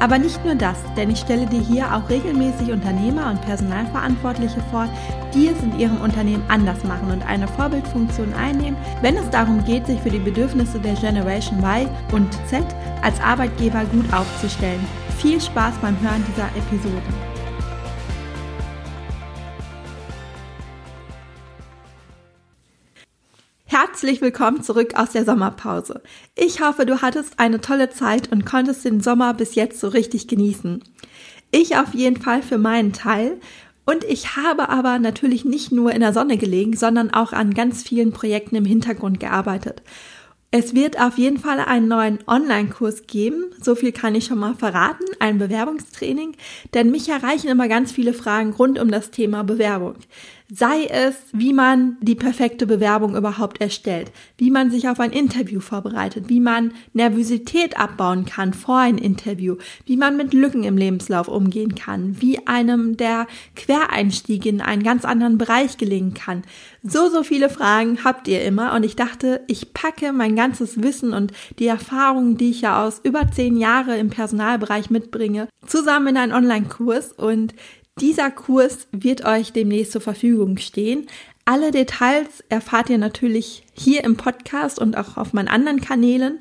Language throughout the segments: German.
Aber nicht nur das, denn ich stelle dir hier auch regelmäßig Unternehmer und Personalverantwortliche vor, die es in ihrem Unternehmen anders machen und eine Vorbildfunktion einnehmen, wenn es darum geht, sich für die Bedürfnisse der Generation Y und Z als Arbeitgeber gut aufzustellen. Viel Spaß beim Hören dieser Episode. Herzlich willkommen zurück aus der Sommerpause. Ich hoffe, du hattest eine tolle Zeit und konntest den Sommer bis jetzt so richtig genießen. Ich auf jeden Fall für meinen Teil. Und ich habe aber natürlich nicht nur in der Sonne gelegen, sondern auch an ganz vielen Projekten im Hintergrund gearbeitet. Es wird auf jeden Fall einen neuen Online-Kurs geben. So viel kann ich schon mal verraten. Ein Bewerbungstraining. Denn mich erreichen immer ganz viele Fragen rund um das Thema Bewerbung. Sei es, wie man die perfekte Bewerbung überhaupt erstellt, wie man sich auf ein Interview vorbereitet, wie man Nervosität abbauen kann vor ein Interview, wie man mit Lücken im Lebenslauf umgehen kann, wie einem der Quereinstieg in einen ganz anderen Bereich gelingen kann. So, so viele Fragen habt ihr immer und ich dachte, ich packe mein ganzes Wissen und die Erfahrungen, die ich ja aus über zehn Jahre im Personalbereich mitbringe, zusammen in einen Online-Kurs und dieser Kurs wird euch demnächst zur Verfügung stehen. Alle Details erfahrt ihr natürlich hier im Podcast und auch auf meinen anderen Kanälen.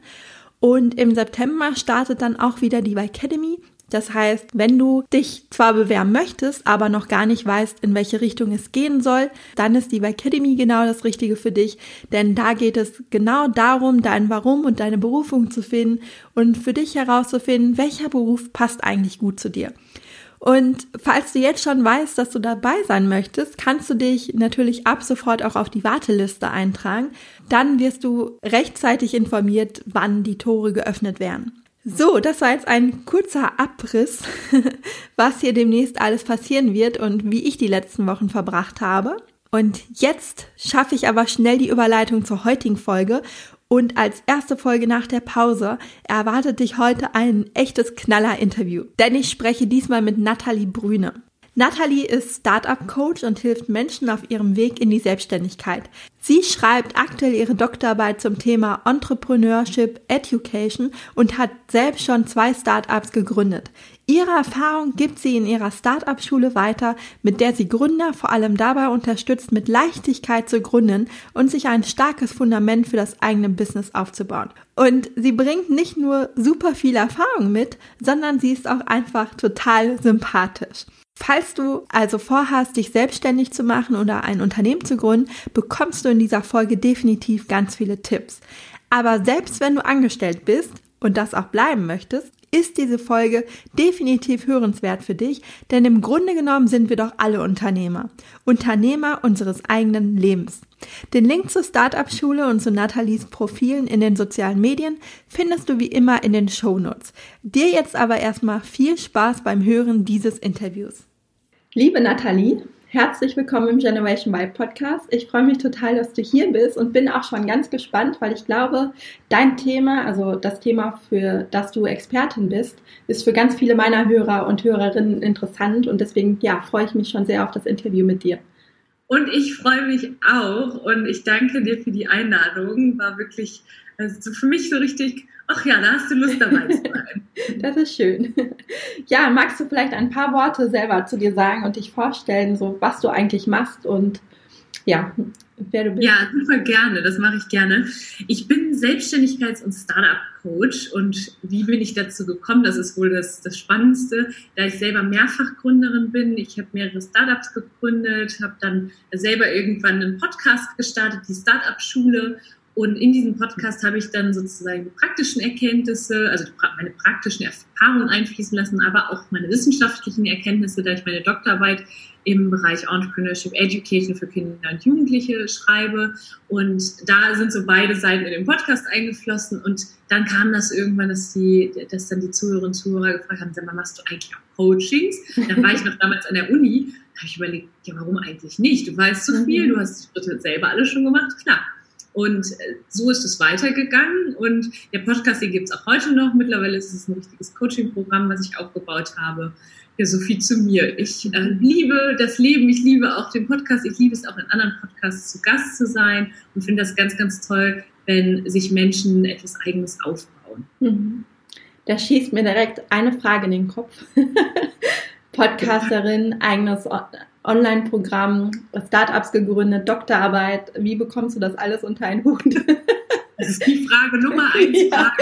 Und im September startet dann auch wieder die Academy. Das heißt, wenn du dich zwar bewerben möchtest, aber noch gar nicht weißt, in welche Richtung es gehen soll, dann ist die Academy genau das Richtige für dich, denn da geht es genau darum, dein Warum und deine Berufung zu finden und für dich herauszufinden, welcher Beruf passt eigentlich gut zu dir. Und falls du jetzt schon weißt, dass du dabei sein möchtest, kannst du dich natürlich ab sofort auch auf die Warteliste eintragen. Dann wirst du rechtzeitig informiert, wann die Tore geöffnet werden. So, das war jetzt ein kurzer Abriss, was hier demnächst alles passieren wird und wie ich die letzten Wochen verbracht habe. Und jetzt schaffe ich aber schnell die Überleitung zur heutigen Folge und als erste Folge nach der Pause erwartet dich heute ein echtes Knaller-Interview, denn ich spreche diesmal mit Nathalie Brüne. Nathalie ist Startup-Coach und hilft Menschen auf ihrem Weg in die Selbstständigkeit. Sie schreibt aktuell ihre Doktorarbeit zum Thema Entrepreneurship Education und hat selbst schon zwei Startups gegründet. Ihre Erfahrung gibt sie in ihrer Start-up-Schule weiter, mit der sie Gründer vor allem dabei unterstützt, mit Leichtigkeit zu gründen und sich ein starkes Fundament für das eigene Business aufzubauen. Und sie bringt nicht nur super viel Erfahrung mit, sondern sie ist auch einfach total sympathisch. Falls du also vorhast, dich selbstständig zu machen oder ein Unternehmen zu gründen, bekommst du in dieser Folge definitiv ganz viele Tipps. Aber selbst wenn du angestellt bist und das auch bleiben möchtest, ist diese Folge definitiv hörenswert für dich, denn im Grunde genommen sind wir doch alle Unternehmer. Unternehmer unseres eigenen Lebens. Den Link zur Startup-Schule und zu Nathalies Profilen in den sozialen Medien findest du wie immer in den Show Notes. Dir jetzt aber erstmal viel Spaß beim Hören dieses Interviews. Liebe Nathalie, Herzlich willkommen im Generation Y Podcast. Ich freue mich total, dass du hier bist und bin auch schon ganz gespannt, weil ich glaube, dein Thema, also das Thema, für das du Expertin bist, ist für ganz viele meiner Hörer und Hörerinnen interessant und deswegen, ja, freue ich mich schon sehr auf das Interview mit dir. Und ich freue mich auch und ich danke dir für die Einladung. War wirklich also für mich so richtig ach ja, da hast du Lust dabei zu sein. das ist schön. Ja, magst du vielleicht ein paar Worte selber zu dir sagen und dich vorstellen, so was du eigentlich machst und ja, wer du bist? Ja, super gerne, das mache ich gerne. Ich bin Selbstständigkeits- und Startup-Coach und wie bin ich dazu gekommen? Das ist wohl das, das Spannendste, da ich selber Mehrfachgründerin bin. Ich habe mehrere Startups gegründet, habe dann selber irgendwann einen Podcast gestartet, die Startup-Schule Und in diesem Podcast habe ich dann sozusagen die praktischen Erkenntnisse, also meine praktischen Erfahrungen einfließen lassen, aber auch meine wissenschaftlichen Erkenntnisse, da ich meine Doktorarbeit im Bereich Entrepreneurship Education für Kinder und Jugendliche schreibe. Und da sind so beide Seiten in den Podcast eingeflossen. Und dann kam das irgendwann, dass, die, dass dann die Zuhörerinnen und Zuhörer gefragt haben, sag mal, machst du eigentlich auch Coachings? Dann war ich noch damals an der Uni. Da habe ich überlegt, ja, warum eigentlich nicht? Du weißt zu viel, du hast die Schritte selber alles schon gemacht. Klar. Und äh, so ist es weitergegangen. Und der Podcast, den gibt es auch heute noch. Mittlerweile ist es ein richtiges Coaching-Programm, was ich aufgebaut habe. Ja, so viel zu mir. Ich äh, liebe das Leben, ich liebe auch den Podcast, ich liebe es auch in anderen Podcasts zu Gast zu sein und finde das ganz, ganz toll, wenn sich Menschen etwas Eigenes aufbauen. Mhm. Da schießt mir direkt eine Frage in den Kopf. Podcasterin, eigenes Online-Programm, Startups gegründet, Doktorarbeit. Wie bekommst du das alles unter einen Hut? Das ist die Frage Nummer eins. Ja.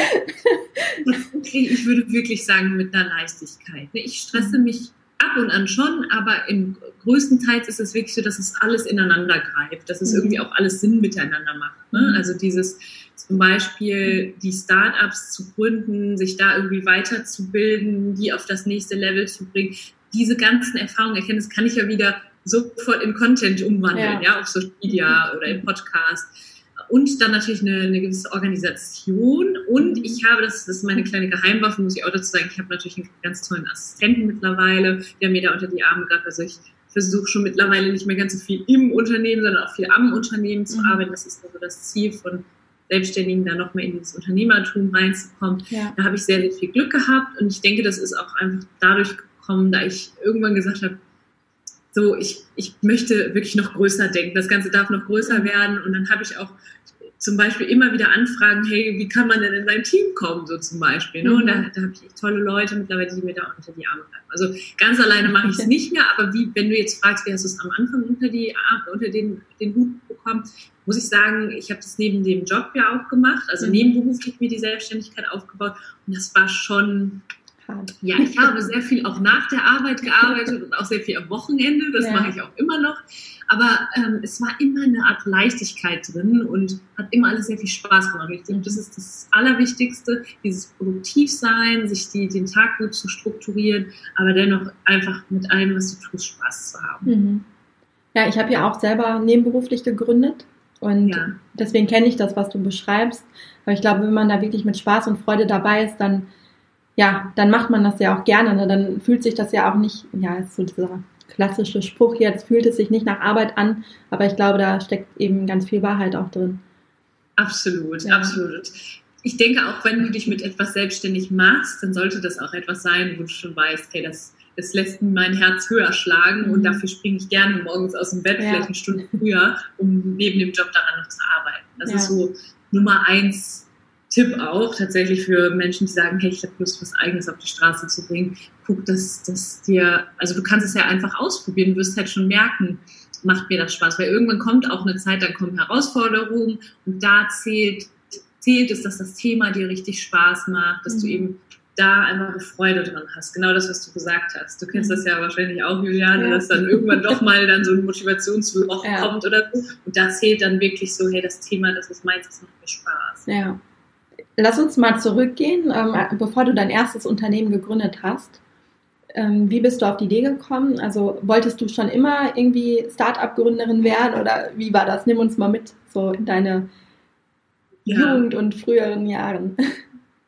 Ich würde wirklich sagen, mit einer Leichtigkeit. Ich stresse mich ab und an schon, aber im größten Teil ist es wirklich so, dass es alles ineinander greift, dass es mhm. irgendwie auch alles Sinn miteinander macht. Ne? Mhm. Also dieses zum Beispiel die Startups zu gründen, sich da irgendwie weiterzubilden, die auf das nächste Level zu bringen. Diese ganzen Erfahrungen, Erkenntnisse kann ich ja wieder sofort in Content umwandeln, ja, ja auf Social Media oder im Podcast und dann natürlich eine, eine gewisse Organisation. Und ich habe, das, das ist meine kleine Geheimwaffe, muss ich auch dazu sagen, ich habe natürlich einen ganz tollen Assistenten mittlerweile, der mir da unter die Arme greift. Also ich versuche schon mittlerweile nicht mehr ganz so viel im Unternehmen, sondern auch viel am Unternehmen zu mhm. arbeiten. Das ist also das Ziel von Selbstständigen, da noch mehr in dieses Unternehmertum reinzukommen. Ja. Da habe ich sehr, sehr viel Glück gehabt und ich denke, das ist auch einfach dadurch gekommen, da ich irgendwann gesagt habe, so, ich, ich möchte wirklich noch größer denken. Das Ganze darf noch größer werden. Und dann habe ich auch zum Beispiel immer wieder Anfragen, hey, wie kann man denn in dein Team kommen, so zum Beispiel. Ne? Und da, da habe ich tolle Leute mittlerweile, die mir da unter die Arme greifen. Also ganz alleine mache ich es nicht mehr, aber wie, wenn du jetzt fragst, wie hast du es am Anfang unter, die, unter den, den Hut bekommen, muss ich sagen, ich habe das neben dem Job ja auch gemacht, also mhm. nebenberuflich mir die Selbstständigkeit aufgebaut. Und das war schon hart. Ja, ich habe sehr viel auch nach der Arbeit gearbeitet und auch sehr viel am Wochenende. Das ja. mache ich auch immer noch. Aber ähm, es war immer eine Art Leichtigkeit drin und hat immer alles sehr viel Spaß gemacht. Ich denke, das ist das Allerwichtigste, dieses Produktivsein, sich die, den Tag gut zu strukturieren, aber dennoch einfach mit allem, was du tust, Spaß zu haben. Mhm. Ja, ich habe ja auch selber nebenberuflich gegründet und ja. deswegen kenne ich das, was du beschreibst. Aber ich glaube, wenn man da wirklich mit Spaß und Freude dabei ist, dann ja, dann macht man das ja auch gerne. Ne? Dann fühlt sich das ja auch nicht, ja, ist so dieser klassische Spruch jetzt, fühlt es sich nicht nach Arbeit an, aber ich glaube, da steckt eben ganz viel Wahrheit auch drin. Absolut, ja. absolut. Ich denke auch, wenn du dich mit etwas selbstständig machst, dann sollte das auch etwas sein, wo du schon weißt, hey, das, das lässt mein Herz höher schlagen mhm. und dafür springe ich gerne morgens aus dem Bett, ja. vielleicht eine Stunde früher, um neben dem Job daran noch zu arbeiten. Das ja. ist so Nummer eins Tipp auch tatsächlich für Menschen, die sagen, hey, ich habe Lust, was Eigenes auf die Straße zu bringen. Guck, dass, dass dir, also du kannst es ja einfach ausprobieren, du wirst halt schon merken, macht mir das Spaß, weil irgendwann kommt auch eine Zeit, da kommen Herausforderungen und da zählt, zählt es, dass das Thema dir richtig Spaß macht, dass mhm. du eben da einfach eine Freude dran hast. Genau das, was du gesagt hast. Du kennst mhm. das ja wahrscheinlich auch, Juliane, ja. dass dann irgendwann doch mal dann so ein Motivationsloch ja. kommt oder so. Und da zählt dann wirklich so, hey, das Thema, das ist meins, das macht mir Spaß. Ja. Lass uns mal zurückgehen, ähm, bevor du dein erstes Unternehmen gegründet hast. Ähm, wie bist du auf die Idee gekommen? Also wolltest du schon immer irgendwie Start-up-Gründerin werden oder wie war das? Nimm uns mal mit so in deine ja. Jugend und früheren Jahren.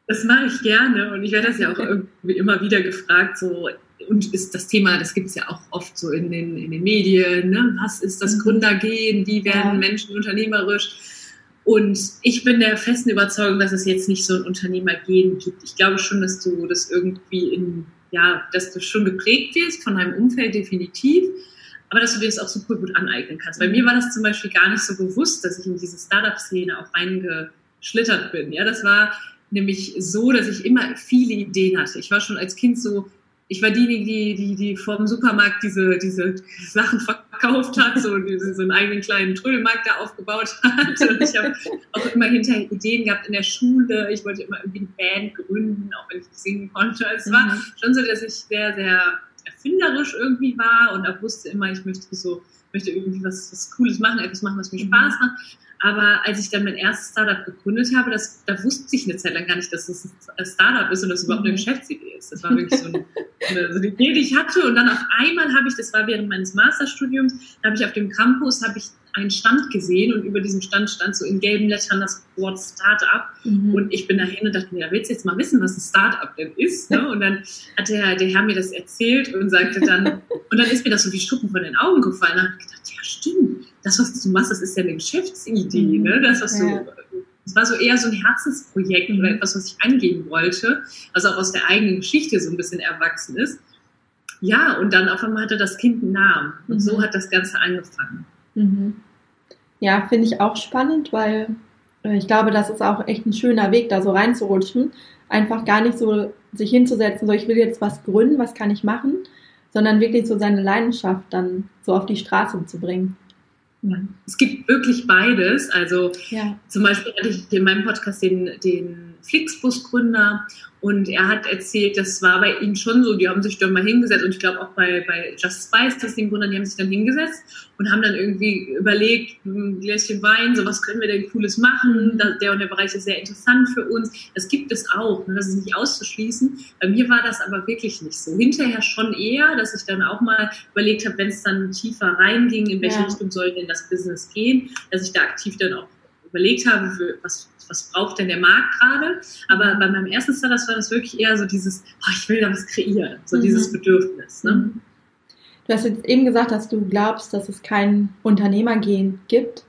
Das mache ich gerne und ich werde das ja auch irgendwie immer wieder gefragt, so und ist das Thema, das gibt es ja auch oft so in den, in den Medien, ne? was ist das mhm. Gründergehen, wie werden ja. Menschen unternehmerisch? Und ich bin der festen Überzeugung, dass es jetzt nicht so ein Unternehmergehen gibt. Ich glaube schon, dass du das irgendwie in, ja, dass du schon geprägt wirst von deinem Umfeld definitiv, aber dass du dir das auch super gut aneignen kannst. Bei mir war das zum Beispiel gar nicht so bewusst, dass ich in diese Startup-Szene auch reingeschlittert bin. Ja, das war nämlich so, dass ich immer viele Ideen hatte. Ich war schon als Kind so, ich war diejenige, die, die, die vor dem Supermarkt diese, diese Sachen verkauft hat, so, so einen eigenen kleinen Trödelmarkt da aufgebaut hat. Und ich habe auch immer hinterher Ideen gehabt in der Schule. Ich wollte immer irgendwie eine Band gründen, auch wenn ich nicht singen konnte. Es mhm. war schon so, dass ich sehr, sehr erfinderisch irgendwie war und auch wusste immer, ich möchte so, möchte irgendwie was, was Cooles machen, etwas machen, was mir mhm. Spaß macht. Aber als ich dann mein erstes Startup gegründet habe, das, da wusste ich eine Zeit lang gar nicht, dass es ein Startup ist und dass es überhaupt eine mhm. Geschäftsidee ist. Das war wirklich so eine, eine, so eine Idee, die ich hatte. Und dann auf einmal habe ich, das war während meines Masterstudiums, da habe ich auf dem Campus, habe ich einen Stand gesehen und über diesem Stand stand so in gelben Lettern das Wort Startup. Mhm. Und ich bin dahin und dachte mir, da willst du jetzt mal wissen, was ein Startup denn ist? Ne? Und dann hat der, der Herr mir das erzählt und sagte dann, und dann ist mir das so wie Schuppen von den Augen gefallen. Da habe ich gedacht, ja stimmt, das, was du machst, das ist ja eine Geschäftsidee. Mhm. Ne? Das, was ja. du es war so eher so ein Herzensprojekt oder etwas, was ich angehen wollte, was auch aus der eigenen Geschichte so ein bisschen erwachsen ist. Ja, und dann auf einmal hatte das Kind einen Namen. Und mhm. so hat das Ganze angefangen. Mhm. Ja, finde ich auch spannend, weil äh, ich glaube, das ist auch echt ein schöner Weg, da so reinzurutschen. Einfach gar nicht so sich hinzusetzen, so ich will jetzt was gründen, was kann ich machen, sondern wirklich so seine Leidenschaft dann so auf die Straße zu bringen. Ja. Es gibt wirklich beides. Also ja. zum Beispiel hatte ich in meinem Podcast den, den Flixbus-Gründer und er hat erzählt, das war bei ihm schon so, die haben sich dann mal hingesetzt und ich glaube auch bei, bei Just Spice, das den Gründern, die haben sich dann hingesetzt und haben dann irgendwie überlegt, ein Gläschen Wein, so was können wir denn Cooles machen, der und der Bereich ist sehr interessant für uns. Das gibt es auch, ne? das ist nicht auszuschließen. Bei mir war das aber wirklich nicht so. Hinterher schon eher, dass ich dann auch mal überlegt habe, wenn es dann tiefer reinging, in welche ja. Richtung soll denn das Business gehen, dass ich da aktiv dann auch überlegt habe, was was braucht denn der Markt gerade? Aber bei meinem ersten Startup war das wirklich eher so dieses, oh, ich will da was kreieren, so mhm. dieses Bedürfnis. Ne? Mhm. Du hast jetzt eben gesagt, dass du glaubst, dass es kein Unternehmergehen gibt.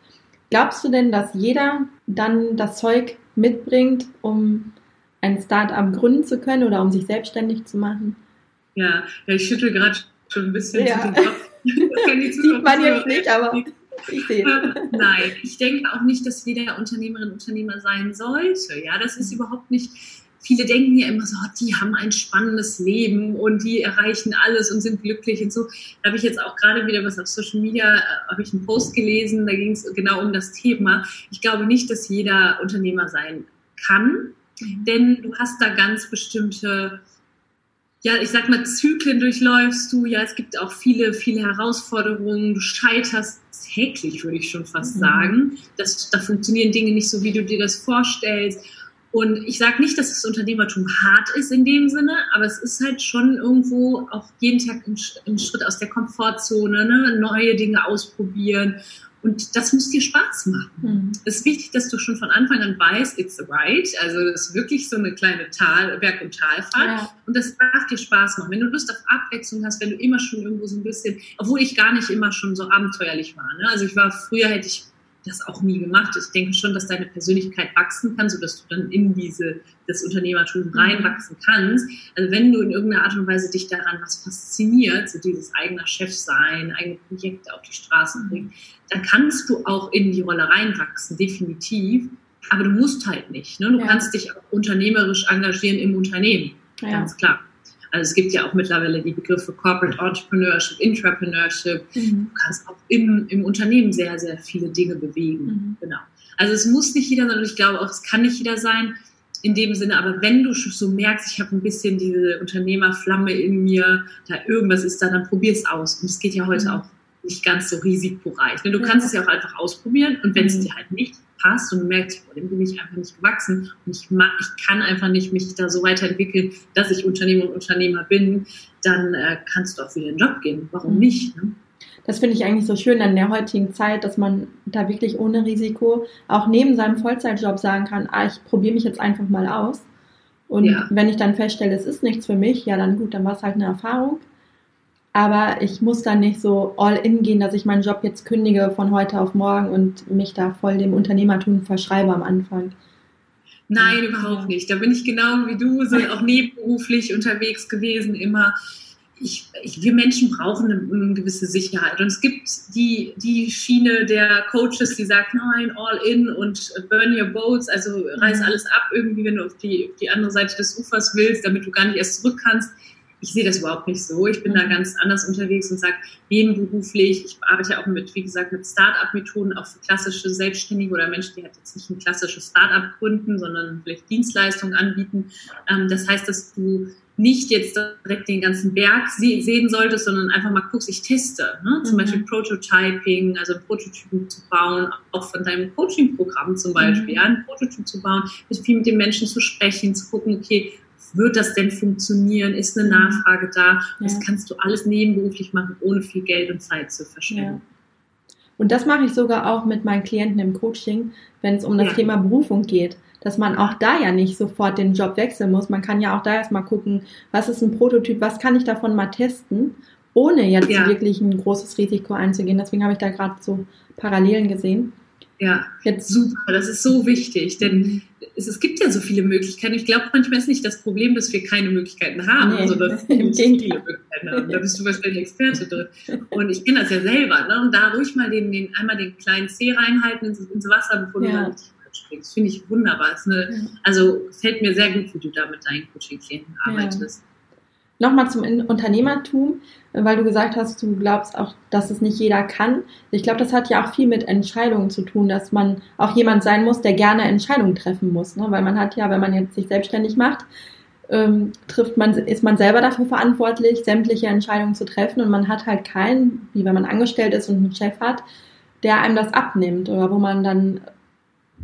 Glaubst du denn, dass jeder dann das Zeug mitbringt, um ein Startup gründen zu können oder um sich selbstständig zu machen? Ja, ja ich schüttel gerade schon ein bisschen ja. den Kopf. Das Sieht man jetzt nicht, aber ich. Ähm, nein, ich denke auch nicht, dass jeder Unternehmerin Unternehmer sein sollte. Ja, das ist überhaupt nicht. Viele denken ja immer so, oh, die haben ein spannendes Leben und die erreichen alles und sind glücklich und so. Da habe ich jetzt auch gerade wieder was auf Social Media, äh, habe ich einen Post gelesen, da ging es genau um das Thema. Ich glaube nicht, dass jeder Unternehmer sein kann, mhm. denn du hast da ganz bestimmte ja, ich sag mal, Zyklen durchläufst du. Ja, es gibt auch viele, viele Herausforderungen. Du scheiterst täglich, würde ich schon fast mhm. sagen. Das, da funktionieren Dinge nicht so, wie du dir das vorstellst. Und ich sage nicht, dass das Unternehmertum hart ist in dem Sinne, aber es ist halt schon irgendwo auch jeden Tag ein, Schritt aus der Komfortzone, ne? neue Dinge ausprobieren und das muss dir Spaß machen. Mhm. Es ist wichtig, dass du schon von Anfang an weißt, it's the right. Also es ist wirklich so eine kleine Tal, Berg- und Talfahrt. Ja. Und das darf dir Spaß machen. Wenn du Lust auf Abwechslung hast, wenn du immer schon irgendwo so ein bisschen, obwohl ich gar nicht immer schon so abenteuerlich war. Ne? Also ich war, früher hätte ich das auch nie gemacht. Ich denke schon, dass deine Persönlichkeit wachsen kann, sodass du dann in diese, das Unternehmertum mhm. reinwachsen kannst. Also wenn du in irgendeiner Art und Weise dich daran was fasziniert, so dieses eigener Chef sein, eigene Projekte auf die Straße mhm. bringen, dann kannst du auch in die Rolle reinwachsen, definitiv. Aber du musst halt nicht. Ne? Du ja. kannst dich auch unternehmerisch engagieren im Unternehmen, ja. ganz klar. Also es gibt ja auch mittlerweile die Begriffe Corporate Entrepreneurship, Intrapreneurship. Mhm. Du kannst auch im, im Unternehmen sehr, sehr viele Dinge bewegen. Mhm. Genau. Also es muss nicht jeder sein und ich glaube auch, es kann nicht jeder sein in dem Sinne, aber wenn du so merkst, ich habe ein bisschen diese Unternehmerflamme in mir, da irgendwas ist da, dann probier es aus. Und es geht ja heute mhm. auch nicht ganz so risikoreich. Du kannst es ja auch einfach ausprobieren und wenn es mhm. dir halt nicht passt und du merkst, vor dem bin ich einfach nicht gewachsen und ich, mag, ich kann einfach nicht mich da so weiterentwickeln, dass ich Unternehmer und Unternehmer bin, dann äh, kannst du auch wieder in den Job gehen. Warum mhm. nicht? Ne? Das finde ich eigentlich so schön an der heutigen Zeit, dass man da wirklich ohne Risiko auch neben seinem Vollzeitjob sagen kann, ah, ich probiere mich jetzt einfach mal aus. Und ja. wenn ich dann feststelle, es ist nichts für mich, ja dann gut, dann war es halt eine Erfahrung. Aber ich muss dann nicht so all in gehen, dass ich meinen Job jetzt kündige von heute auf morgen und mich da voll dem Unternehmertum verschreibe am Anfang. Nein, überhaupt nicht. Da bin ich genau wie du, sind auch nebenberuflich unterwegs gewesen immer. Ich, ich, wir Menschen brauchen eine, eine, gewisse Sicherheit. Und es gibt die, die Schiene der Coaches, die sagt, nein, all in und burn your boats, also reiß mhm. alles ab irgendwie, wenn du auf die, auf die andere Seite des Ufers willst, damit du gar nicht erst zurück kannst ich sehe das überhaupt nicht so. Ich bin da mhm. ganz anders unterwegs und sage, nebenberuflich, ich arbeite auch mit, wie gesagt, mit Start-up-Methoden, auch für klassische Selbstständige oder Menschen, die halt jetzt nicht ein klassisches Start-up gründen, sondern vielleicht Dienstleistungen anbieten. Ähm, das heißt, dass du nicht jetzt direkt den ganzen Berg sehen solltest, sondern einfach mal guckst, ich teste. Ne? Zum mhm. Beispiel Prototyping, also Prototypen zu bauen, auch von deinem Coaching-Programm zum Beispiel, mhm. ja, ein Prototyp zu bauen, viel mit den Menschen zu sprechen, zu gucken, okay, wird das denn funktionieren? Ist eine. Nachfrage da? Das kannst du alles nebenberuflich machen, ohne viel Geld und Zeit zu verschwenden. Und das mache ich sogar auch mit meinen Klienten im Coaching, wenn es um das ja. Thema Berufung geht dass man auch da ja nicht sofort den Job wechseln muss. Man kann ja auch da erstmal gucken, was ist ein Prototyp, was kann ich davon mal testen, ohne jetzt ja. wirklich ein großes Risiko einzugehen. Deswegen habe ich da gerade so Parallelen gesehen. Ja, jetzt super, das ist so wichtig, denn es, gibt ja so viele Möglichkeiten. Ich glaube, manchmal ist nicht das Problem, dass wir keine Möglichkeiten haben, nee, sondern dass wir viele Möglichkeiten haben. Da bist du wahrscheinlich Experte drin. Und ich kenne das ja selber, ne? Und da ruhig mal den, den einmal den kleinen Zeh reinhalten ins, ins Wasser, bevor ja. du dann richtig springst. Finde ich wunderbar. Eine. Also fällt mir sehr gut, wie du da mit deinen Coaching-Klienten arbeitest. Nochmal zum Unternehmertum, weil du gesagt hast, du glaubst auch, dass es nicht jeder kann. Ich glaube, das hat ja auch viel mit Entscheidungen zu tun, dass man auch jemand sein muss, der gerne Entscheidungen treffen muss. Ne? Weil man hat ja, wenn man jetzt sich selbstständig macht, ähm, trifft man, ist man selber dafür verantwortlich, sämtliche Entscheidungen zu treffen und man hat halt keinen, wie wenn man angestellt ist und einen Chef hat, der einem das abnimmt oder wo man dann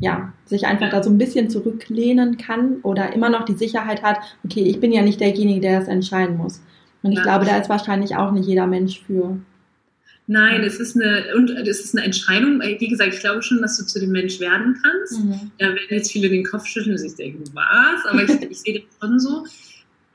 ja, sich einfach da so ein bisschen zurücklehnen kann oder immer noch die Sicherheit hat, okay, ich bin ja nicht derjenige, der das entscheiden muss. Und ich ja. glaube, da ist wahrscheinlich auch nicht jeder Mensch für. Nein, es ist eine und es ist eine Entscheidung. Wie gesagt, ich glaube schon, dass du zu dem Mensch werden kannst. Mhm. Da werden jetzt viele den Kopf schütteln und sich denken, was? Aber ich, ich sehe das schon so.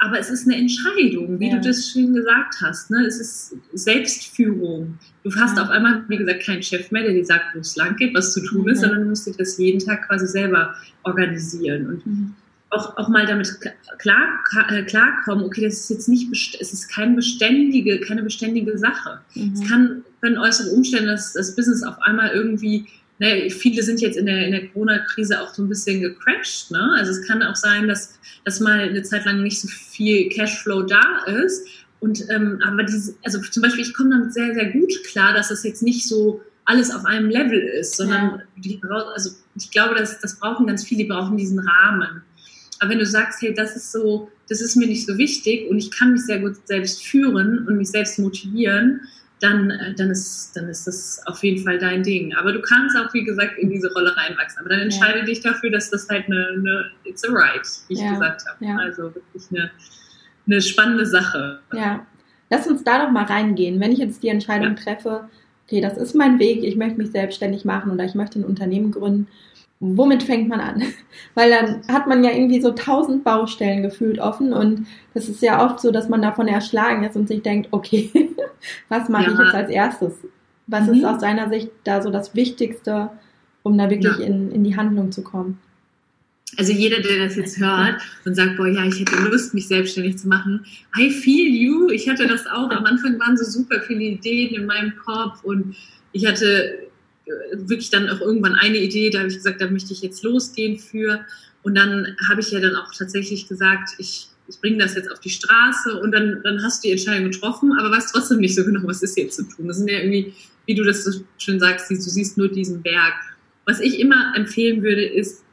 Aber es ist eine Entscheidung, wie ja. du das schön gesagt hast. Ne? Es ist Selbstführung. Du hast ja. auf einmal, wie gesagt, keinen Chef mehr, der dir sagt, wo es lang geht, was zu tun ist, sondern du musst dir das jeden Tag quasi selber organisieren. Und mhm. auch, auch mal damit klar, äh, klarkommen, okay, das ist jetzt nicht, es ist keine beständige, keine beständige Sache. Mhm. Es kann, können äußere Umstände, dass das Business auf einmal irgendwie ne, viele sind jetzt in der, in der Corona-Krise auch so ein bisschen gecrashed. Ne? Also es kann auch sein, dass, dass mal eine Zeit lang nicht so viel Cashflow da ist. Und ähm, aber diese, also zum Beispiel, ich komme damit sehr, sehr gut klar, dass das jetzt nicht so alles auf einem Level ist, sondern ja. die, also ich glaube, dass das brauchen ganz viele, die brauchen diesen Rahmen. Aber wenn du sagst, hey, das ist so, das ist mir nicht so wichtig und ich kann mich sehr gut selbst führen und mich selbst motivieren, dann, äh, dann, ist, dann ist das auf jeden Fall dein Ding. Aber du kannst auch, wie gesagt, in diese Rolle reinwachsen. Aber dann entscheide ja. dich dafür, dass das halt eine, eine it's a right, wie ich ja. gesagt habe. Ja. Also wirklich eine, eine spannende Sache. Ja. Lass uns da doch mal reingehen. Wenn ich jetzt die Entscheidung treffe, okay, das ist mein Weg, ich möchte mich selbstständig machen oder ich möchte ein Unternehmen gründen, womit fängt man an? Weil dann hat man ja irgendwie so tausend Baustellen gefühlt offen und das ist ja oft so, dass man davon erschlagen ist und sich denkt, okay, was mache ja. ich jetzt als erstes? Was mhm. ist aus deiner Sicht da so das Wichtigste, um da wirklich ja. in, in die Handlung zu kommen? Also jeder, der das jetzt hört und sagt, boah, ja, ich hätte Lust, mich selbstständig zu machen, I feel you. Ich hatte das auch. Am Anfang waren so super viele Ideen in meinem Kopf und ich hatte wirklich dann auch irgendwann eine Idee, da habe ich gesagt, da möchte ich jetzt losgehen für. Und dann habe ich ja dann auch tatsächlich gesagt, ich, ich bringe das jetzt auf die Straße und dann, dann hast du die Entscheidung getroffen, aber weißt trotzdem nicht so genau, was ist jetzt zu tun. Das sind ja irgendwie, wie du das so schön sagst, du siehst nur diesen Berg. Was ich immer empfehlen würde, ist,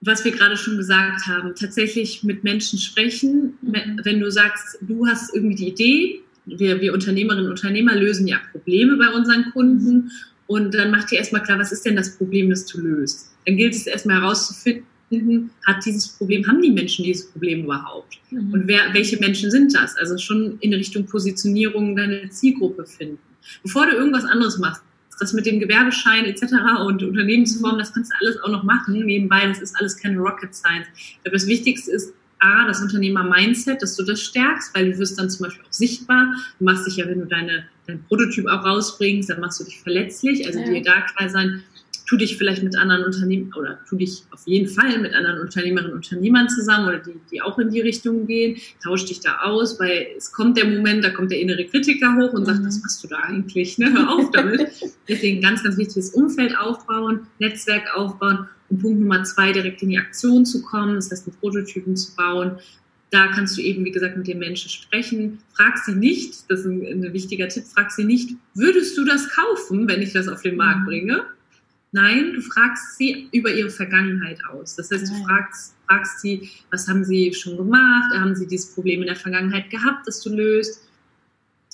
was wir gerade schon gesagt haben, tatsächlich mit Menschen sprechen. Mhm. Wenn du sagst, du hast irgendwie die Idee, wir, wir Unternehmerinnen und Unternehmer lösen ja Probleme bei unseren Kunden und dann macht ihr erstmal klar, was ist denn das Problem, das du löst. Dann gilt es erstmal herauszufinden, hat dieses Problem, haben die Menschen dieses Problem überhaupt? Mhm. Und wer, welche Menschen sind das? Also schon in Richtung Positionierung deine Zielgruppe finden. Bevor du irgendwas anderes machst, das mit dem Gewerbeschein etc. und Unternehmensform, das kannst du alles auch noch machen. Nebenbei, das ist alles keine Rocket Science. Ich glaube, das Wichtigste ist, A, das Unternehmer-Mindset, dass du das stärkst, weil du wirst dann zum Beispiel auch sichtbar. Du machst dich ja, wenn du deine, dein Prototyp auch rausbringst, dann machst du dich verletzlich. Also ja. dir da klar sein, tu dich vielleicht mit anderen Unternehmen oder tu dich auf jeden Fall mit anderen Unternehmerinnen und Unternehmern zusammen oder die, die auch in die Richtung gehen, tausch dich da aus, weil es kommt der Moment, da kommt der innere Kritiker hoch und sagt, mhm. was machst du da eigentlich? Ne? Hör auf damit. Deswegen ganz, ganz wichtiges Umfeld aufbauen, Netzwerk aufbauen und Punkt Nummer zwei, direkt in die Aktion zu kommen, das heißt, mit Prototypen zu bauen. Da kannst du eben, wie gesagt, mit den Menschen sprechen. Frag sie nicht, das ist ein, ein wichtiger Tipp, frag sie nicht, würdest du das kaufen, wenn ich das auf den Markt mhm. bringe? Nein, du fragst sie über ihre Vergangenheit aus. Das heißt, du ah, fragst, fragst sie, was haben sie schon gemacht? Haben sie dieses Problem in der Vergangenheit gehabt, das du löst?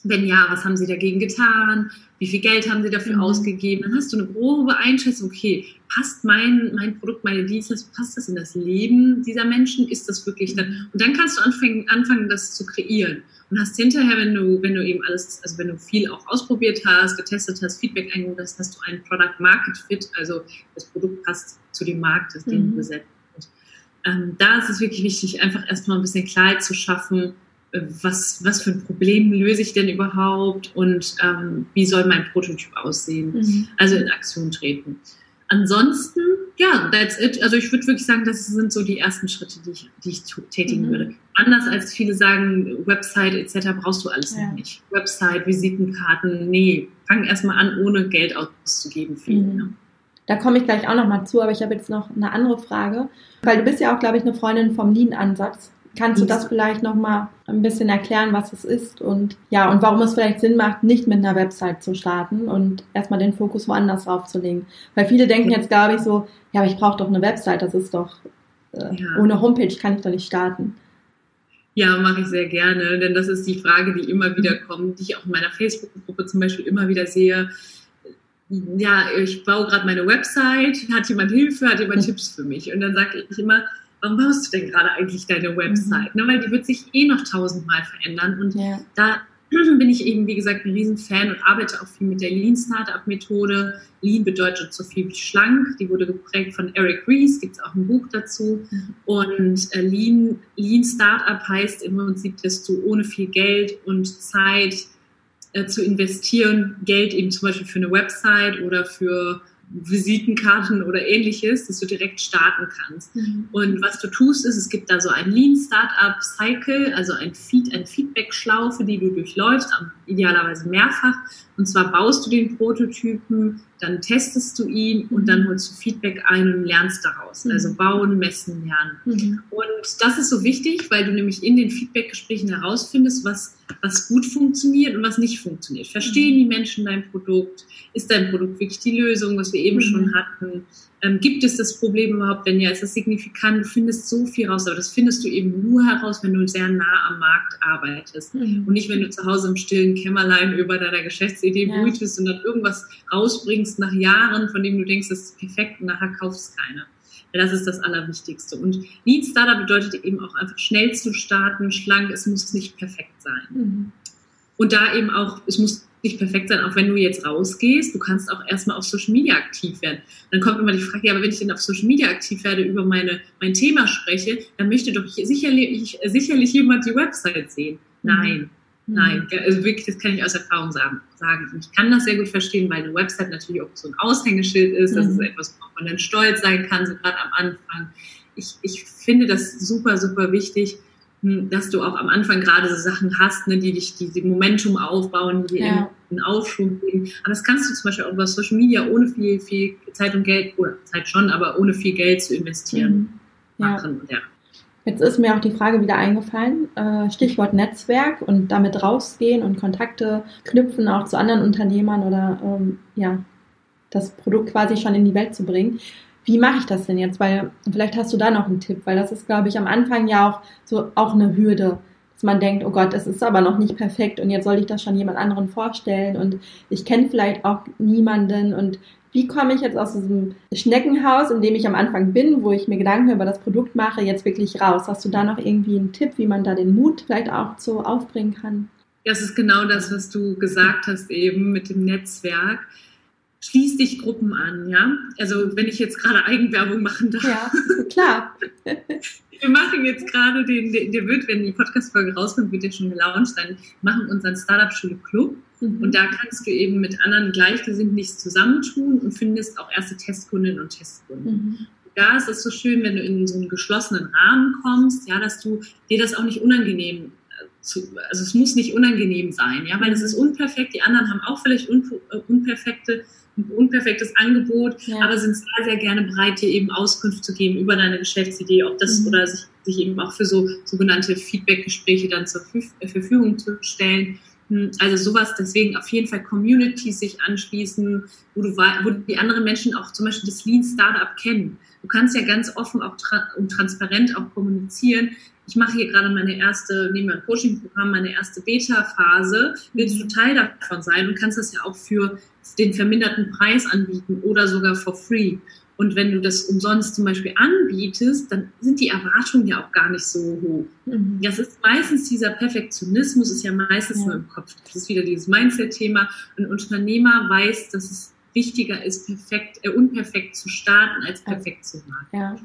Wenn ja, was haben sie dagegen getan? Wie viel Geld haben sie dafür mhm. ausgegeben? Dann hast du eine grobe Einschätzung, okay, passt mein, mein Produkt, meine Dienstleistung, passt das in das Leben dieser Menschen? Ist das wirklich dann? Und dann kannst du anfangen, anfangen das zu kreieren. Und hast hinterher, wenn du, wenn du eben alles, also wenn du viel auch ausprobiert hast, getestet hast, Feedback eingeholt hast, hast du einen Product Market Fit, also das Produkt passt zu dem Markt, das den mhm. du besetzt. Ähm, da ist es wirklich wichtig, einfach erstmal ein bisschen Klarheit zu schaffen, was, was für ein Problem löse ich denn überhaupt und ähm, wie soll mein Prototyp aussehen? Mhm. Also in Aktion treten. Ansonsten, ja, that's it. Also ich würde wirklich sagen, das sind so die ersten Schritte, die ich, die ich tätigen mhm. würde. Anders als viele sagen, Website etc. brauchst du alles ja. noch nicht. Website, Visitenkarten, nee, fang erstmal an, ohne Geld auszugeben für ihn. Mhm. Da komme ich gleich auch nochmal zu, aber ich habe jetzt noch eine andere Frage, weil du bist ja auch, glaube ich, eine Freundin vom Lean-Ansatz. Kannst du das vielleicht nochmal ein bisschen erklären, was es ist und ja, und warum es vielleicht Sinn macht, nicht mit einer Website zu starten und erstmal den Fokus woanders drauf zu legen? Weil viele denken jetzt, glaube ich, so, ja, aber ich brauche doch eine Website, das ist doch, äh, ja. ohne Homepage kann ich doch nicht starten. Ja, mache ich sehr gerne, denn das ist die Frage, die immer wieder kommt, die ich auch in meiner Facebook-Gruppe zum Beispiel immer wieder sehe. Ja, ich baue gerade meine Website, hat jemand Hilfe, hat jemand Tipps für mich? Und dann sage ich immer, warum baust du denn gerade eigentlich deine Website? Mhm. Ne, weil die wird sich eh noch tausendmal verändern. Und ja. da bin ich eben, wie gesagt, ein Riesenfan und arbeite auch viel mit der Lean Startup Methode. Lean bedeutet so viel wie schlank. Die wurde geprägt von Eric Ries, gibt es auch ein Buch dazu. Mhm. Und äh, Lean, Lean Startup heißt im Prinzip, dass du ohne viel Geld und Zeit äh, zu investieren, Geld eben zum Beispiel für eine Website oder für Visitenkarten oder ähnliches, dass du direkt starten kannst. Mhm. Und was du tust, ist, es gibt da so ein Lean Startup Cycle, also ein Feed, ein Feedback-Schlaufe, die du durchläufst, idealerweise mehrfach. Und zwar baust du den Prototypen, dann testest du ihn und dann holst du Feedback ein und lernst daraus. Mhm. Also bauen, messen, lernen. Mhm. Und das ist so wichtig, weil du nämlich in den Feedback-Gesprächen herausfindest, was, was gut funktioniert und was nicht funktioniert. Verstehen mhm. die Menschen dein Produkt? Ist dein Produkt wirklich die Lösung, was wir eben mhm. schon hatten? Ähm, gibt es das Problem überhaupt? Wenn ja, ist das signifikant? Du findest so viel raus, aber das findest du eben nur heraus, wenn du sehr nah am Markt arbeitest mhm. und nicht, wenn du zu Hause im stillen Kämmerlein über deiner Geschäftsidee ja. brütest und dann irgendwas rausbringst nach Jahren, von dem du denkst, das ist perfekt und nachher kaufst keiner. Das ist das Allerwichtigste. Und Lead Startup bedeutet eben auch einfach schnell zu starten, schlank, es muss nicht perfekt sein. Mhm. Und da eben auch, es muss nicht perfekt sein, auch wenn du jetzt rausgehst. Du kannst auch erstmal auf Social Media aktiv werden. dann kommt immer die Frage, ja, aber wenn ich denn auf Social Media aktiv werde, über meine, mein Thema spreche, dann möchte doch sicherlich, sicherlich jemand die Website sehen. Mhm. Nein. Mhm. Nein, also wirklich, das kann ich aus Erfahrung sagen. Ich kann das sehr gut verstehen, weil eine Website natürlich auch so ein Aushängeschild ist. Das mhm. ist etwas, worauf man dann stolz sein kann, so gerade am Anfang. Ich, ich finde das super, super wichtig, hm, dass du auch am Anfang gerade so Sachen hast, ne, die dich diese Momentum aufbauen, die ja. einen Aufschwung geben. Aber das kannst du zum Beispiel auch über Social Media ohne viel, viel Zeit und Geld, oder Zeit schon, aber ohne viel Geld zu investieren mhm. machen. Ja. Jetzt ist mir auch die Frage wieder eingefallen, äh, Stichwort Netzwerk und damit rausgehen und Kontakte knüpfen auch zu anderen Unternehmern oder ähm, ja, das Produkt quasi schon in die Welt zu bringen wie mache ich das denn jetzt? Weil vielleicht hast du da noch einen Tipp, weil das ist, glaube ich, am Anfang ja auch so auch eine Hürde, dass man denkt, oh Gott, es ist aber noch nicht perfekt und jetzt soll ich das schon jemand anderen vorstellen und ich kenne vielleicht auch niemanden und wie komme ich jetzt aus diesem Schneckenhaus, in dem ich am Anfang bin, wo ich mir Gedanken über das Produkt mache, jetzt wirklich raus? Hast du da noch irgendwie einen Tipp, wie man da den Mut vielleicht auch so aufbringen kann? Das ist genau das, was du gesagt hast eben mit dem Netzwerk schließ dich Gruppen an, ja. Also wenn ich jetzt gerade Eigenwerbung machen darf. Ja, klar. Wir machen jetzt gerade den, der wird, wenn die Podcast-Folge rauskommt, wird der schon gelauncht, dann machen unseren Startup-Schule Club. Mhm. Und da kannst du eben mit anderen Gleichgesinnten dich zusammentun und findest auch erste Testkundinnen und Testkunden. Mhm. Da ist es so schön, wenn du in so einen geschlossenen Rahmen kommst, ja, dass du dir das auch nicht unangenehm äh, zu, also es muss nicht unangenehm sein, ja, weil es ist unperfekt, die anderen haben auch vielleicht un, äh, unperfekte ein unperfektes Angebot, ja. aber sind sehr, sehr gerne bereit, dir eben Auskunft zu geben über deine Geschäftsidee, ob das mhm. oder sich, sich eben auch für so sogenannte Feedback-Gespräche dann zur Verfügung zu stellen. Also sowas, deswegen auf jeden Fall Communities sich anschließen, wo, du, wo die anderen Menschen auch zum Beispiel das Lean Startup kennen. Du kannst ja ganz offen auch tra und transparent auch kommunizieren. Ich mache hier gerade meine erste, neben meinem Coaching-Programm, meine erste Beta-Phase. Willst du Teil davon sein und kannst das ja auch für den verminderten Preis anbieten oder sogar for free. Und wenn du das umsonst zum Beispiel anbietest, dann sind die Erwartungen ja auch gar nicht so hoch. Mhm. Das ist meistens dieser Perfektionismus, ist ja meistens ja. nur im Kopf. Das ist wieder dieses Mindset-Thema. Ein Unternehmer weiß, dass es wichtiger ist, perfekt, äh, unperfekt zu starten, als perfekt zu machen. Ja,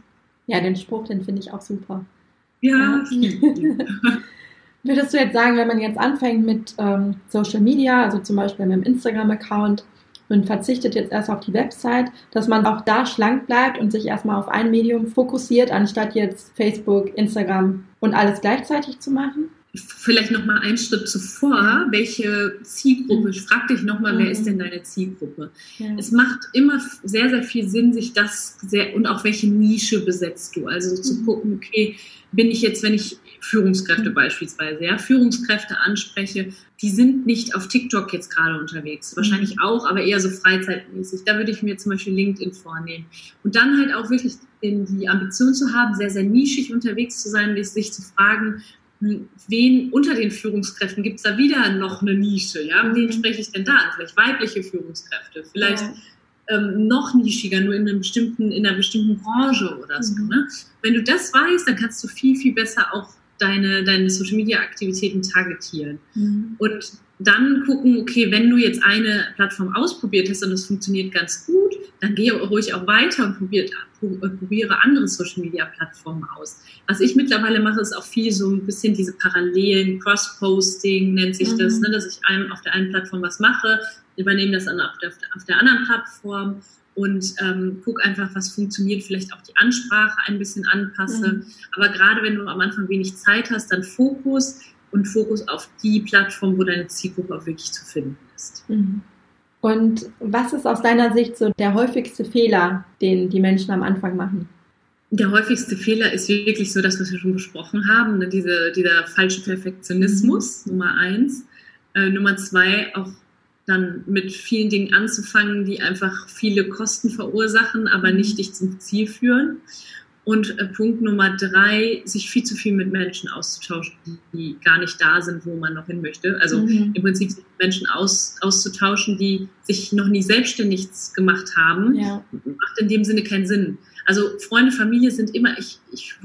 ja den Spruch, den finde ich auch super. Ja. ja. Würdest du jetzt sagen, wenn man jetzt anfängt mit ähm, Social Media, also zum Beispiel mit dem Instagram-Account, und verzichtet jetzt erst auf die Website, dass man auch da schlank bleibt und sich erstmal auf ein Medium fokussiert, anstatt jetzt Facebook, Instagram und alles gleichzeitig zu machen? Vielleicht noch mal einen Schritt zuvor, welche Zielgruppe, ich frag dich noch mal, mhm. wer ist denn deine Zielgruppe? Ja. Es macht immer sehr, sehr viel Sinn, sich das sehr, und auch welche Nische besetzt du, also zu mhm. gucken, okay, bin ich jetzt, wenn ich Führungskräfte beispielsweise, ja, Führungskräfte anspreche, die sind nicht auf TikTok jetzt gerade unterwegs. Wahrscheinlich mhm. auch, aber eher so freizeitmäßig. Da würde ich mir zum Beispiel LinkedIn vornehmen. Und dann halt auch wirklich die Ambition zu haben, sehr, sehr nischig unterwegs zu sein, sich zu fragen, hm, wen unter den Führungskräften gibt es da wieder noch eine Nische? Ja, wen mhm. spreche ich denn da an? Vielleicht weibliche Führungskräfte, vielleicht ja ähm, noch nischiger, nur in, einem bestimmten, in einer bestimmten Branche oder so. Mhm. Ne? Wenn du das weißt, dann kannst du viel, viel besser auch deine, deine Social Media Aktivitäten targetieren. Mhm. Und dann gucken, okay, wenn du jetzt eine Plattform ausprobiert hast und das funktioniert ganz gut, dann gehe ruhig auch weiter und probiert, probiere andere Social Media Plattformen aus. Was ich mittlerweile mache, ist auch viel so ein bisschen diese Parallelen, Cross-Posting nennt sich mhm. das, ne, dass ich einem auf der einen Plattform was mache, übernehme das dann auf der, auf der anderen Plattform und ähm, guck einfach, was funktioniert, vielleicht auch die Ansprache ein bisschen anpasse. Mhm. Aber gerade wenn du am Anfang wenig Zeit hast, dann Fokus und Fokus auf die Plattform, wo deine Zielgruppe auch wirklich zu finden ist. Mhm. Und was ist aus deiner Sicht so der häufigste Fehler, den die Menschen am Anfang machen? Der häufigste Fehler ist wirklich so das, was wir schon besprochen haben, ne? Diese, dieser falsche Perfektionismus, mhm. Nummer eins. Äh, Nummer zwei, auch dann mit vielen Dingen anzufangen, die einfach viele Kosten verursachen, aber mhm. nicht dich zum Ziel führen. Und äh, Punkt Nummer drei, sich viel zu viel mit Menschen auszutauschen, die, die gar nicht da sind, wo man noch hin möchte. Also mhm. im Prinzip Menschen aus, auszutauschen, die sich noch nie selbstständig gemacht haben, ja. macht in dem Sinne keinen Sinn. Also Freunde, Familie sind immer, ich, ich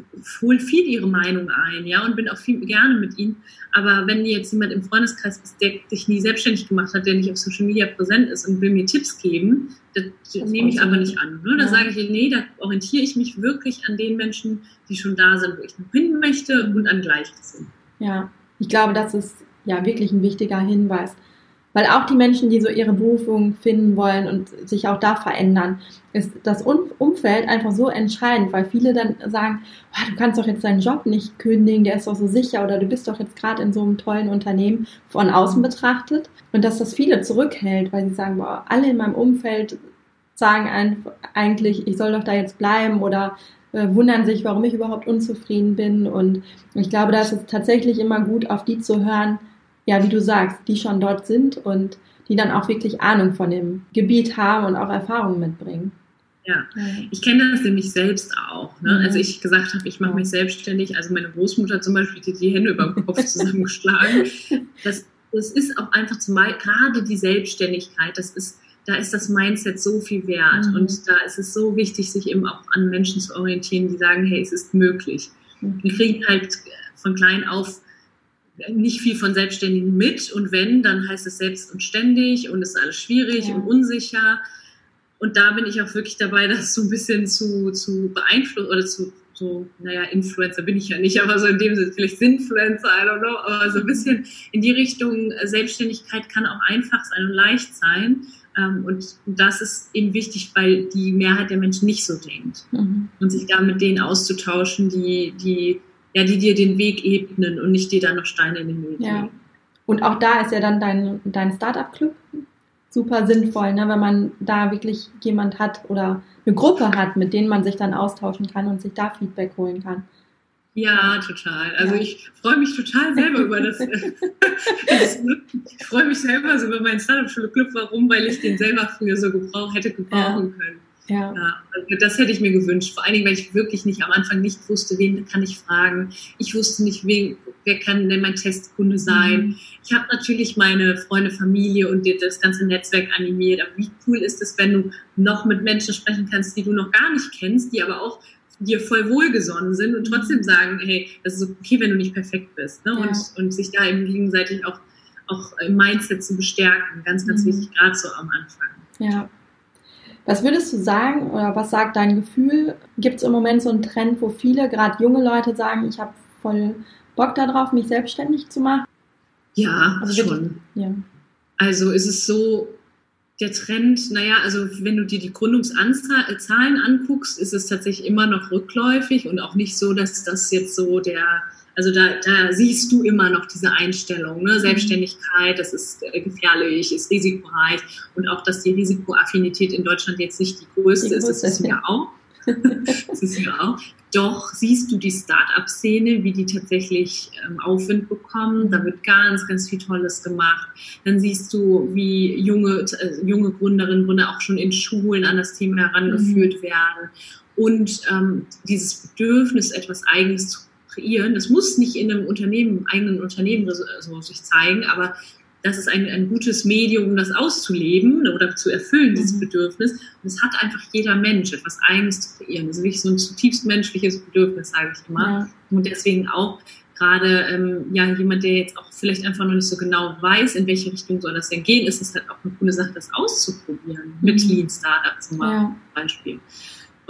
hole viel ihre Meinung ein, ja, und bin auch viel gerne mit ihnen. Aber wenn jetzt jemand im Freundeskreis ist, der sich nie selbstständig gemacht hat, der nicht auf Social Media präsent ist und will mir Tipps geben, das, das nehme ich aber nicht an. Ne? Da ja. sage ich, nee, da orientiere ich mich wirklich an den Menschen, die schon da sind, wo ich noch hin möchte und an Gleichgesinnten. Ja, ich glaube, das ist ja wirklich ein wichtiger Hinweis. Weil auch die Menschen, die so ihre Berufung finden wollen und sich auch da verändern, ist das Umfeld einfach so entscheidend, weil viele dann sagen, oh, du kannst doch jetzt deinen Job nicht kündigen, der ist doch so sicher oder du bist doch jetzt gerade in so einem tollen Unternehmen von außen betrachtet. Und dass das viele zurückhält, weil sie sagen, boah, alle in meinem Umfeld sagen eigentlich, ich soll doch da jetzt bleiben oder äh, wundern sich, warum ich überhaupt unzufrieden bin. Und ich glaube, da ist es tatsächlich immer gut, auf die zu hören, ja, wie du sagst, die schon dort sind und die dann auch wirklich Ahnung von dem Gebiet haben und auch Erfahrungen mitbringen. Ja, ich kenne das nämlich selbst auch. Ne? Mhm. Als ich gesagt habe, ich mache mich selbstständig, also meine Großmutter zum Beispiel, die die Hände über den Kopf zusammengeschlagen. Das, das ist auch einfach zumal gerade die Selbstständigkeit, das ist, da ist das Mindset so viel wert. Mhm. Und da ist es so wichtig, sich eben auch an Menschen zu orientieren, die sagen, hey, es ist möglich. Mhm. Wir kriegen halt von klein auf nicht viel von Selbstständigen mit und wenn, dann heißt es selbst und ständig und ist alles schwierig ja. und unsicher. Und da bin ich auch wirklich dabei, das so ein bisschen zu, zu beeinflussen oder zu, so, naja, Influencer bin ich ja nicht, aber so in dem Sinne, vielleicht Sinfluencer, I don't know, aber so ein bisschen in die Richtung äh, Selbstständigkeit kann auch einfach sein und leicht sein. Ähm, und das ist eben wichtig, weil die Mehrheit der Menschen nicht so denkt. Mhm. Und sich da mit denen auszutauschen, die, die ja, die dir den Weg ebnen und nicht dir dann noch Steine in den Weg ja. Und auch da ist ja dann dein, dein Startup-Club super sinnvoll, ne, wenn man da wirklich jemand hat oder eine Gruppe hat, mit denen man sich dann austauschen kann und sich da Feedback holen kann. Ja, total. Also ja. ich freue mich total selber über das. das ich freue mich selber so über meinen Startup-Schule-Club. Warum? Weil ich den selber früher so gebrauch, hätte gebrauchen ja. können. Ja. ja. Also das hätte ich mir gewünscht. Vor allen Dingen, weil ich wirklich nicht am Anfang nicht wusste, wen kann ich fragen. Ich wusste nicht, wen, wer kann denn mein Testkunde sein. Mhm. Ich habe natürlich meine Freunde, Familie und das ganze Netzwerk animiert. Aber wie cool ist es, wenn du noch mit Menschen sprechen kannst, die du noch gar nicht kennst, die aber auch dir voll wohlgesonnen sind und trotzdem mhm. sagen, hey, das ist okay, wenn du nicht perfekt bist. Ne? Und, ja. und sich da eben gegenseitig auch, auch im Mindset zu bestärken. Ganz, ganz mhm. wichtig, gerade so am Anfang. Ja. Was würdest du sagen oder was sagt dein Gefühl? Gibt es im Moment so einen Trend, wo viele, gerade junge Leute sagen, ich habe voll Bock darauf, mich selbstständig zu machen? Ja, also schon. Ja. Also ist es so, der Trend, naja, also wenn du dir die Gründungszahlen anguckst, ist es tatsächlich immer noch rückläufig und auch nicht so, dass das jetzt so der, also da, da siehst du immer noch diese Einstellung, ne? Mhm. Selbstständigkeit, das ist äh, gefährlich, ist risikoreich und auch, dass die Risikoaffinität in Deutschland jetzt nicht die größte die ist, das ist ja auch. das ist ja auch. Doch siehst du die Start-up-Szene, wie die tatsächlich ähm, Aufwind bekommen. Da wird ganz, ganz viel Tolles gemacht. Dann siehst du, wie junge, äh, junge Gründerinnen, Gründer auch schon in Schulen an das Thema herangeführt mhm. werden. Und ähm, dieses Bedürfnis, etwas Eigenes zu kreieren, das muss nicht in einem Unternehmen, eigenen Unternehmen so sich zeigen, aber das ist ein, ein gutes Medium, um das auszuleben oder zu erfüllen, dieses mhm. Bedürfnis. Und es hat einfach jeder Mensch, etwas Eigenes zu kreieren. Das ist wirklich so ein zutiefst menschliches Bedürfnis, sage ich immer. Ja. Und deswegen auch gerade ähm, ja jemand, der jetzt auch vielleicht einfach noch nicht so genau weiß, in welche Richtung soll das denn gehen, ist es halt auch eine coole Sache, das auszuprobieren. Mhm. Mit Lean Startup zum ja.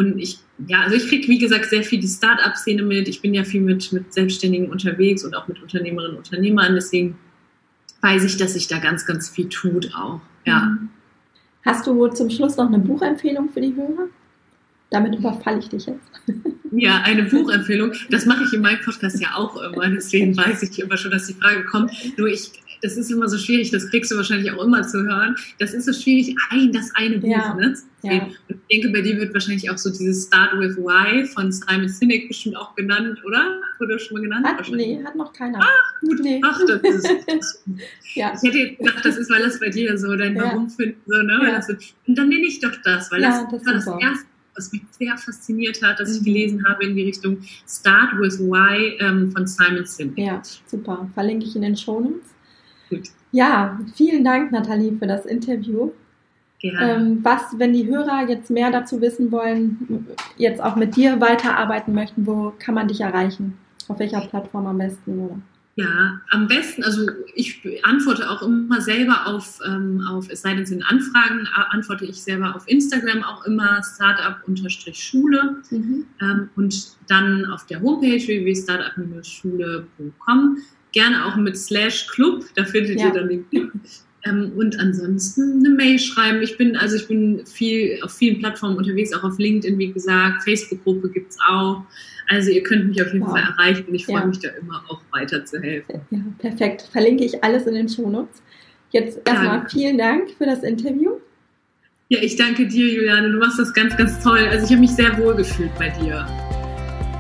Und ich, ja, also ich kriege, wie gesagt, sehr viel die Startup-Szene mit. Ich bin ja viel mit, mit Selbstständigen unterwegs und auch mit Unternehmerinnen und Unternehmern. Deswegen weiß ich, dass sich da ganz, ganz viel tut auch. Ja. Mhm. Hast du zum Schluss noch eine Buchempfehlung für die Hörer? Damit überfalle ich dich jetzt. Ja, eine Buchempfehlung. Das mache ich in meinem Podcast ja auch immer. Deswegen weiß ich immer schon, dass die Frage kommt. Nur ich das ist immer so schwierig, das kriegst du wahrscheinlich auch immer zu hören. Das ist so schwierig, ein, das eine Buch, ja. ne? Ja. Und ich denke, bei dir wird wahrscheinlich auch so dieses Start with Why von Simon Sinek bestimmt auch genannt, oder? Wurde schon mal genannt? Hat, nee, hat noch keiner. Ach, gut. Nee. Ach, das ist, ja. Ich hätte jetzt gedacht, das ist, weil das bei dir so dein ja. Warum finden, so, ne? Ja. So, und dann nenne ich doch das, weil das, das war das erste was mich sehr fasziniert hat, dass ich mhm. gelesen habe in die Richtung Start with Why ähm, von Simon Sinek. Ja, super. Verlinke ich in den Show Notes. Ja, vielen Dank, Nathalie, für das Interview. Ähm, was, wenn die Hörer jetzt mehr dazu wissen wollen, jetzt auch mit dir weiterarbeiten möchten, wo kann man dich erreichen? Auf welcher Plattform am besten, oder? Ja, am besten, also ich antworte auch immer selber auf, ähm, auf es sei denn, sind Anfragen, antworte ich selber auf Instagram auch immer startup-schule mhm. ähm, und dann auf der Homepage www.startup-schule.com gerne auch mit slash Club, da findet ja. ihr dann den Club. Ähm, und ansonsten eine Mail schreiben. Ich bin, also ich bin viel auf vielen Plattformen unterwegs, auch auf LinkedIn, wie gesagt, Facebook-Gruppe gibt's auch. Also ihr könnt mich auf jeden wow. Fall erreichen und ich freue ja. mich da immer auch weiter zu helfen. Ja, perfekt. Verlinke ich alles in den Shownotes. Jetzt erstmal vielen Dank für das Interview. Ja, ich danke dir, Juliane. Du machst das ganz, ganz toll. Also ich habe mich sehr wohl gefühlt bei dir.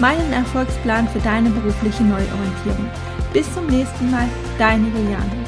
meinen Erfolgsplan für deine berufliche Neuorientierung. Bis zum nächsten Mal, deine Juliane.